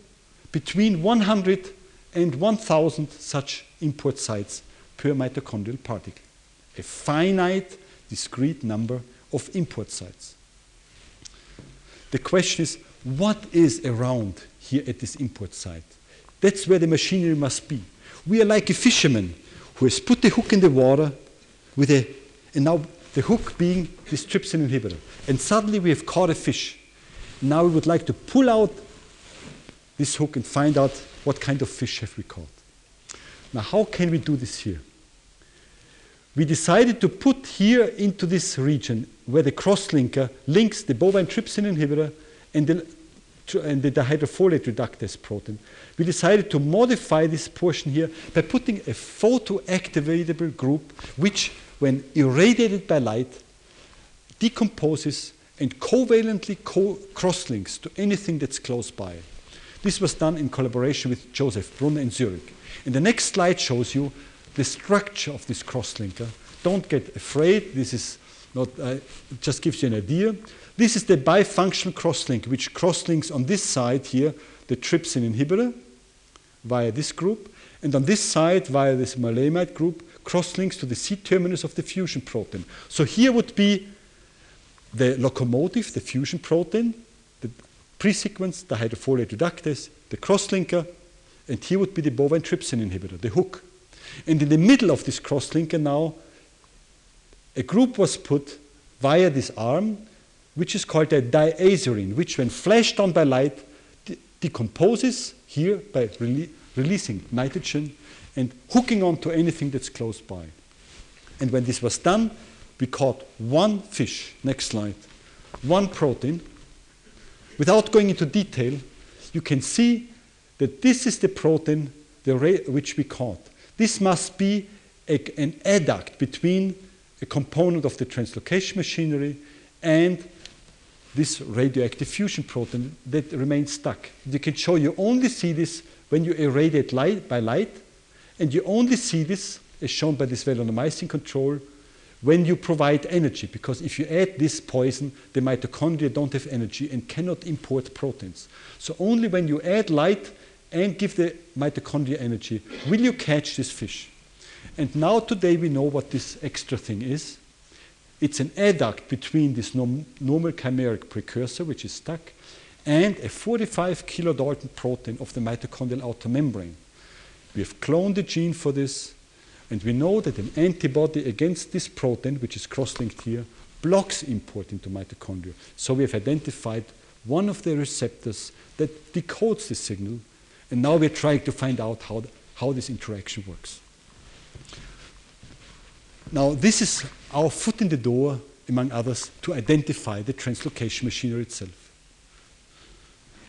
Between 100 and 1,000 such import sites per mitochondrial particle. A finite, discrete number of import sites. The question is, what is around here at this import site? That's where the machinery must be. We are like a fisherman who has put the hook in the water with a, and now the hook being this trypsin inhibitor. And suddenly we have caught a fish. Now we would like to pull out this hook and find out what kind of fish have we caught. Now, how can we do this here? We decided to put here into this region where the crosslinker links the bovine trypsin inhibitor and the, and the dihydrofolate reductase protein. We decided to modify this portion here by putting a photoactivatable group which, when irradiated by light, decomposes and covalently co crosslinks to anything that's close by. This was done in collaboration with Joseph Brunner in Zurich. And the next slide shows you the structure of this crosslinker. Don't get afraid. This is not, uh, just gives you an idea. This is the bifunctional crosslink, which crosslinks on this side here the trypsin inhibitor via this group, and on this side via this maleimide group crosslinks to the C terminus of the fusion protein. So here would be the locomotive, the fusion protein, pre-sequence, the hydrofolate reductase, the crosslinker, and here would be the bovine trypsin inhibitor, the hook. And in the middle of this crosslinker now, a group was put via this arm, which is called a diazirine, which when flashed on by light, de decomposes here by rele releasing nitrogen and hooking onto anything that's close by. And when this was done, we caught one fish, next slide, one protein, Without going into detail, you can see that this is the protein the which we caught. This must be a, an adduct between a component of the translocation machinery and this radioactive fusion protein that remains stuck. You can show you only see this when you irradiate light by light, and you only see this, as shown by this valinomycin control, when you provide energy, because if you add this poison, the mitochondria don't have energy and cannot import proteins. So only when you add light and give the mitochondria energy will you catch this fish. And now today we know what this extra thing is. It's an adduct between this norm normal chimeric precursor, which is stuck, and a 45 kilodalton protein of the mitochondrial outer membrane. We have cloned the gene for this, and we know that an antibody against this protein, which is cross-linked here, blocks import into mitochondria. So we have identified one of the receptors that decodes the signal, and now we're trying to find out how, how this interaction works. Now, this is our foot in the door, among others, to identify the translocation machinery itself.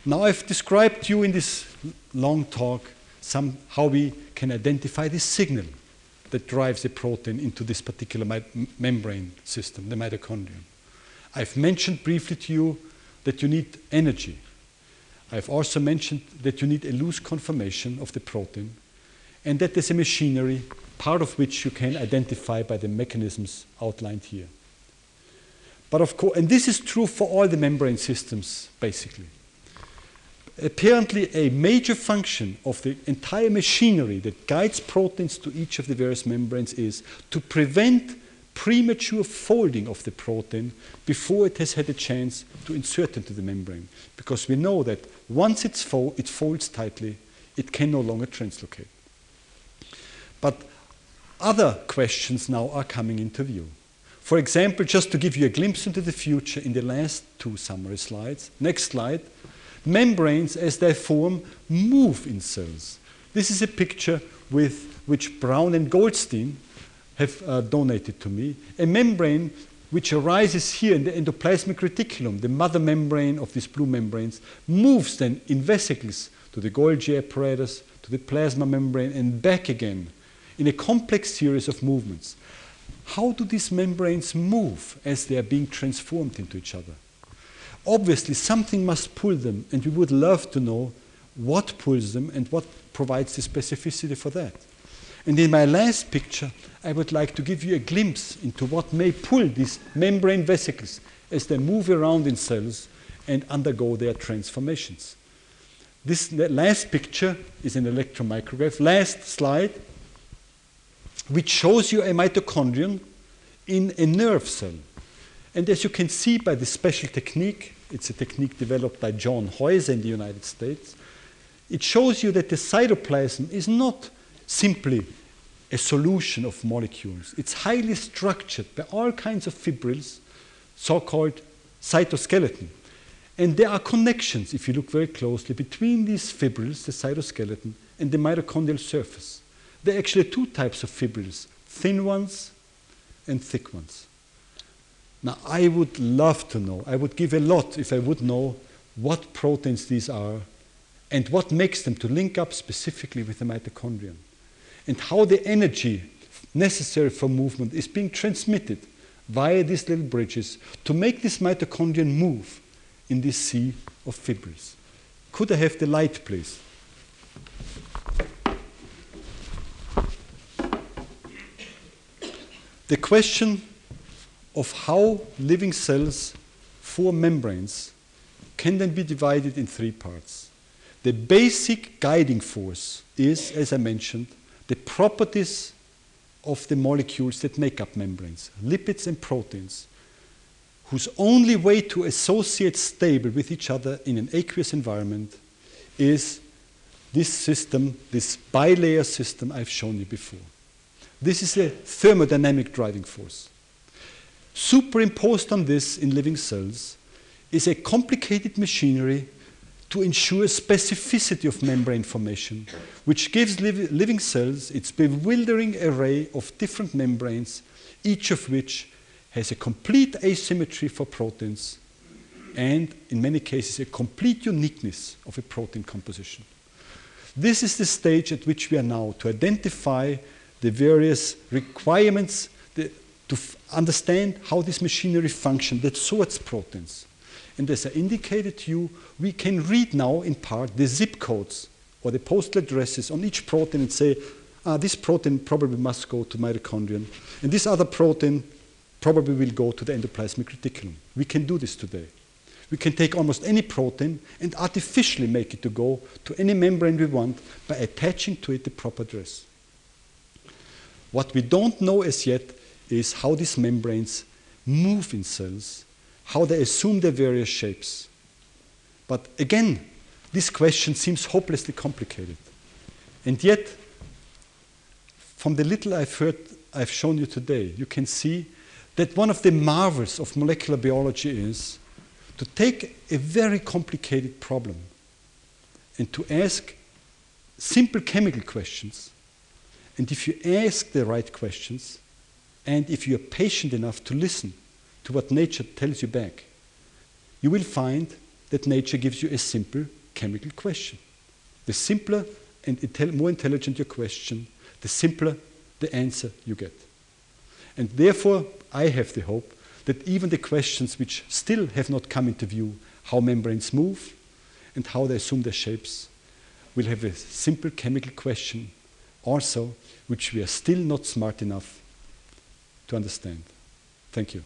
Now, I've described to you in this long talk some, how we can identify this signal that drives a protein into this particular membrane system, the mitochondrion. I've mentioned briefly to you that you need energy. I've also mentioned that you need a loose conformation of the protein and that there's a machinery, part of which you can identify by the mechanisms outlined here. But of course, and this is true for all the membrane systems, basically. Apparently a major function of the entire machinery that guides proteins to each of the various membranes is to prevent premature folding of the protein before it has had a chance to insert into the membrane. Because we know that once it's fo- it folds tightly, it can no longer translocate. But other questions now are coming into view. For example, just to give you a glimpse into the future in the last two summary slides, next slide, membranes as they form move in cells. This is a picture with which Brown and Goldstein have uh, donated to me, a membrane which arises here in the endoplasmic reticulum, the mother membrane of these blue membranes, moves then in vesicles to the Golgi apparatus, to the plasma membrane, and back again in a complex series of movements. How do these membranes move as they are being transformed into each other? Obviously, something must pull them, and we would love to know what pulls them and what provides the specificity for that. And in my last picture, I would like to give you a glimpse into what may pull these membrane vesicles as they move around in cells and undergo their transformations. This last picture is an electron micrograph. Last slide, which shows you a mitochondrion in a nerve cell. And as you can see by this special technique, it's a technique developed by John Heuser in the United States, it shows you that the cytoplasm is not simply a solution of molecules. It's highly structured by all kinds of fibrils, so called cytoskeleton. And there are connections, if you look very closely, between these fibrils, the cytoskeleton, and the mitochondrial surface. There are actually two types of fibrils thin ones and thick ones. Now, I would love to know, I would give a lot if I would know what proteins these are and what makes them to link up specifically with the mitochondrion and how the energy necessary for movement is being transmitted via these little bridges to make this mitochondrion move in this sea of fibrils. Could I have the light, please? The question of how living cells form membranes can then be divided in three parts. The basic guiding force is, as I mentioned, the properties of the molecules that make up membranes, lipids and proteins, whose only way to associate stable with each other in an aqueous environment is this system, this bilayer system I've shown you before. This is a thermodynamic driving force. Superimposed on this in living cells is a complicated machinery to ensure specificity of membrane formation, which gives li living cells its bewildering array of different membranes, each of which has a complete asymmetry for proteins and, in many cases, a complete uniqueness of a protein composition. This is the stage at which we are now to identify the various requirements the, to understand how this machinery functions that sorts proteins. And as I indicated to you, we can read now in part the zip codes or the postal addresses on each protein and say, ah, this protein probably must go to mitochondrion, and this other protein probably will go to the endoplasmic reticulum. We can do this today. We can take almost any protein and artificially make it to go to any membrane we want by attaching to it the proper address. What we don't know as yet is how these membranes move in cells how they assume their various shapes. But again, this question seems hopelessly complicated. And yet, from the little I've heard, I've shown you today, you can see that one of the marvels of molecular biology is to take a very complicated problem and to ask simple chemical questions. And if you ask the right questions, and if you're patient enough to listen, to what nature tells you back, you will find that nature gives you a simple chemical question. The simpler and intel more intelligent your question, the simpler the answer you get. And therefore, I have the hope that even the questions which still have not come into view, how membranes move and how they assume their shapes, will have a simple chemical question also, which we are still not smart enough to understand. Thank you.